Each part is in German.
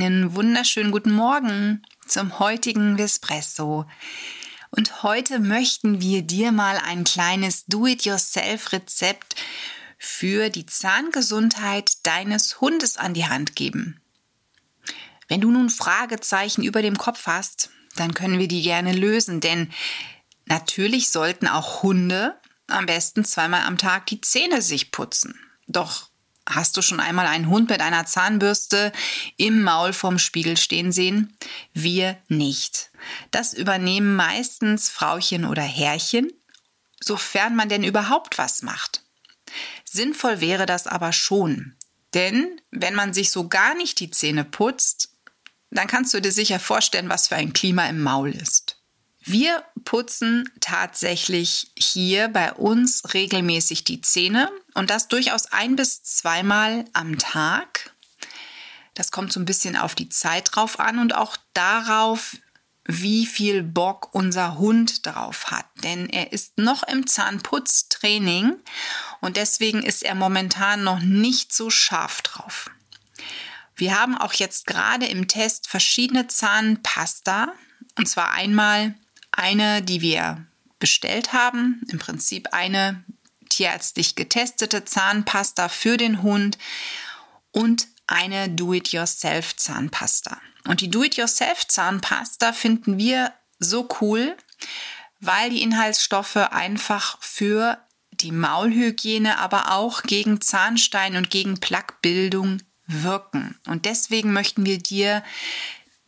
Einen wunderschönen guten Morgen zum heutigen Vespresso. Und heute möchten wir dir mal ein kleines Do-it-yourself-Rezept für die Zahngesundheit deines Hundes an die Hand geben. Wenn du nun Fragezeichen über dem Kopf hast, dann können wir die gerne lösen, denn natürlich sollten auch Hunde am besten zweimal am Tag die Zähne sich putzen. Doch Hast du schon einmal einen Hund mit einer Zahnbürste im Maul vorm Spiegel stehen sehen? Wir nicht. Das übernehmen meistens Frauchen oder Herrchen, sofern man denn überhaupt was macht. Sinnvoll wäre das aber schon. Denn wenn man sich so gar nicht die Zähne putzt, dann kannst du dir sicher vorstellen, was für ein Klima im Maul ist. Wir putzen tatsächlich hier bei uns regelmäßig die Zähne und das durchaus ein bis zweimal am Tag. Das kommt so ein bisschen auf die Zeit drauf an und auch darauf, wie viel Bock unser Hund drauf hat. Denn er ist noch im Zahnputztraining und deswegen ist er momentan noch nicht so scharf drauf. Wir haben auch jetzt gerade im Test verschiedene Zahnpasta. Und zwar einmal eine, die wir bestellt haben, im Prinzip eine tierärztlich getestete Zahnpasta für den Hund und eine Do-it-yourself Zahnpasta. Und die Do-it-yourself Zahnpasta finden wir so cool, weil die Inhaltsstoffe einfach für die Maulhygiene, aber auch gegen Zahnstein und gegen Plaquebildung wirken. Und deswegen möchten wir dir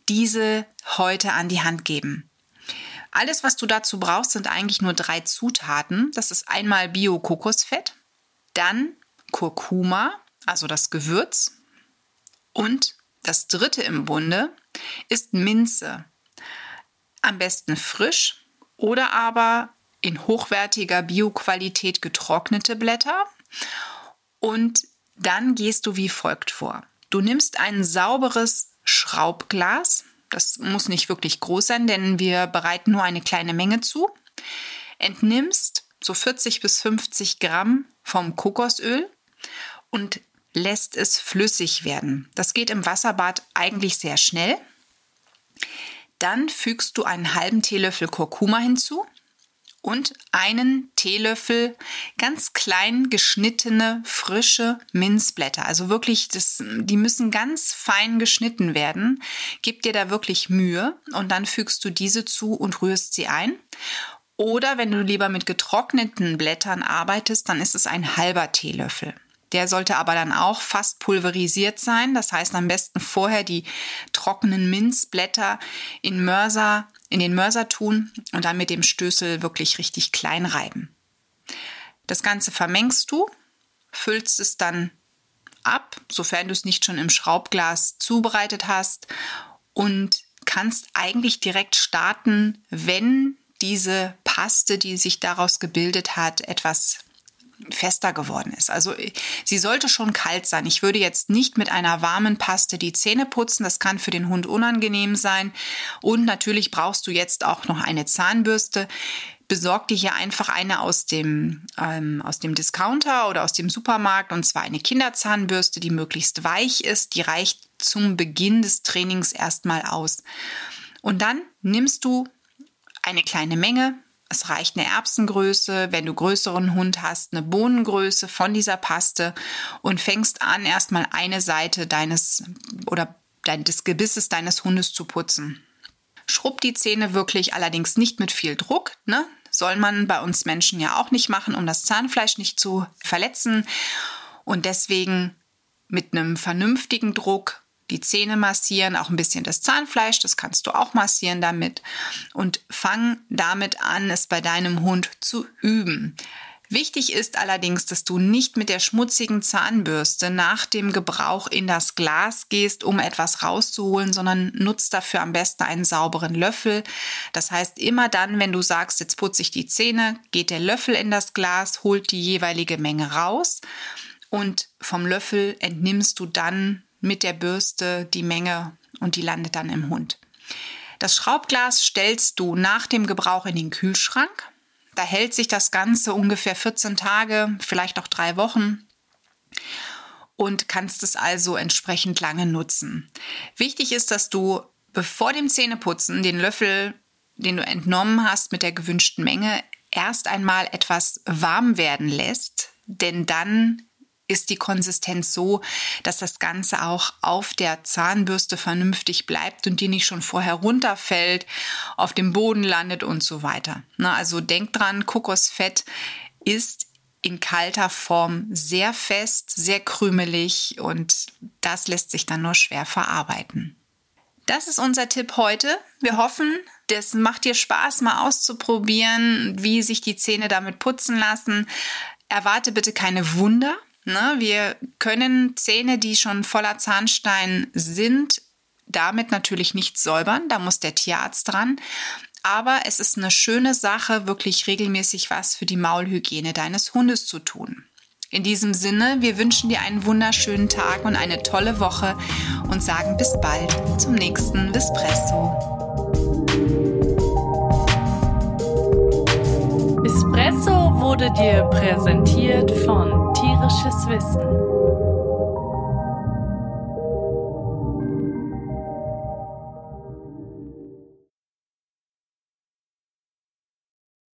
diese heute an die Hand geben. Alles, was du dazu brauchst, sind eigentlich nur drei Zutaten. Das ist einmal Bio-Kokosfett, dann Kurkuma, also das Gewürz. Und das dritte im Bunde ist Minze. Am besten frisch oder aber in hochwertiger Bioqualität getrocknete Blätter. Und dann gehst du wie folgt vor. Du nimmst ein sauberes Schraubglas, das muss nicht wirklich groß sein, denn wir bereiten nur eine kleine Menge zu. Entnimmst so 40 bis 50 Gramm vom Kokosöl und lässt es flüssig werden. Das geht im Wasserbad eigentlich sehr schnell. Dann fügst du einen halben Teelöffel Kurkuma hinzu und einen Teelöffel ganz klein geschnittene frische Minzblätter. Also wirklich, das, die müssen ganz fein geschnitten werden. Gib dir da wirklich Mühe und dann fügst du diese zu und rührst sie ein. Oder wenn du lieber mit getrockneten Blättern arbeitest, dann ist es ein halber Teelöffel. Der sollte aber dann auch fast pulverisiert sein. Das heißt am besten vorher die trockenen Minzblätter in Mörser in den Mörser tun und dann mit dem Stößel wirklich richtig klein reiben. Das Ganze vermengst du, füllst es dann ab, sofern du es nicht schon im Schraubglas zubereitet hast und kannst eigentlich direkt starten, wenn diese Paste, die sich daraus gebildet hat, etwas fester geworden ist. Also sie sollte schon kalt sein. Ich würde jetzt nicht mit einer warmen Paste die Zähne putzen. Das kann für den Hund unangenehm sein. Und natürlich brauchst du jetzt auch noch eine Zahnbürste. Besorg dir hier einfach eine aus dem, ähm, aus dem Discounter oder aus dem Supermarkt und zwar eine Kinderzahnbürste, die möglichst weich ist. Die reicht zum Beginn des Trainings erstmal aus. Und dann nimmst du eine kleine Menge, es reicht eine Erbsengröße, wenn du größeren Hund hast, eine Bohnengröße von dieser Paste und fängst an, erstmal eine Seite deines oder des Gebisses deines Hundes zu putzen. Schrubb die Zähne wirklich allerdings nicht mit viel Druck, ne? Soll man bei uns Menschen ja auch nicht machen, um das Zahnfleisch nicht zu verletzen. Und deswegen mit einem vernünftigen Druck die Zähne massieren, auch ein bisschen das Zahnfleisch, das kannst du auch massieren damit. Und fang damit an, es bei deinem Hund zu üben. Wichtig ist allerdings, dass du nicht mit der schmutzigen Zahnbürste nach dem Gebrauch in das Glas gehst, um etwas rauszuholen, sondern nutzt dafür am besten einen sauberen Löffel. Das heißt, immer dann, wenn du sagst, jetzt putze ich die Zähne, geht der Löffel in das Glas, holt die jeweilige Menge raus und vom Löffel entnimmst du dann mit der Bürste die Menge und die landet dann im Hund. Das Schraubglas stellst du nach dem Gebrauch in den Kühlschrank. Da hält sich das Ganze ungefähr 14 Tage, vielleicht auch drei Wochen. und kannst es also entsprechend lange nutzen. Wichtig ist, dass du bevor dem Zähneputzen den Löffel, den du entnommen hast mit der gewünschten Menge, erst einmal etwas warm werden lässt, denn dann ist die Konsistenz so, dass das Ganze auch auf der Zahnbürste vernünftig bleibt und die nicht schon vorher runterfällt, auf dem Boden landet und so weiter. Na, also denk dran, Kokosfett ist in kalter Form sehr fest, sehr krümelig und das lässt sich dann nur schwer verarbeiten. Das ist unser Tipp heute. Wir hoffen, das macht dir Spaß, mal auszuprobieren, wie sich die Zähne damit putzen lassen. Erwarte bitte keine Wunder. Ne? Wir können Zähne, die schon voller Zahnstein sind, damit natürlich nicht säubern. Da muss der Tierarzt dran. Aber es ist eine schöne Sache, wirklich regelmäßig was für die Maulhygiene deines Hundes zu tun. In diesem Sinne, wir wünschen dir einen wunderschönen Tag und eine tolle Woche und sagen bis bald zum nächsten Espresso. Espresso wurde dir präsentiert von Tierisches Wissen.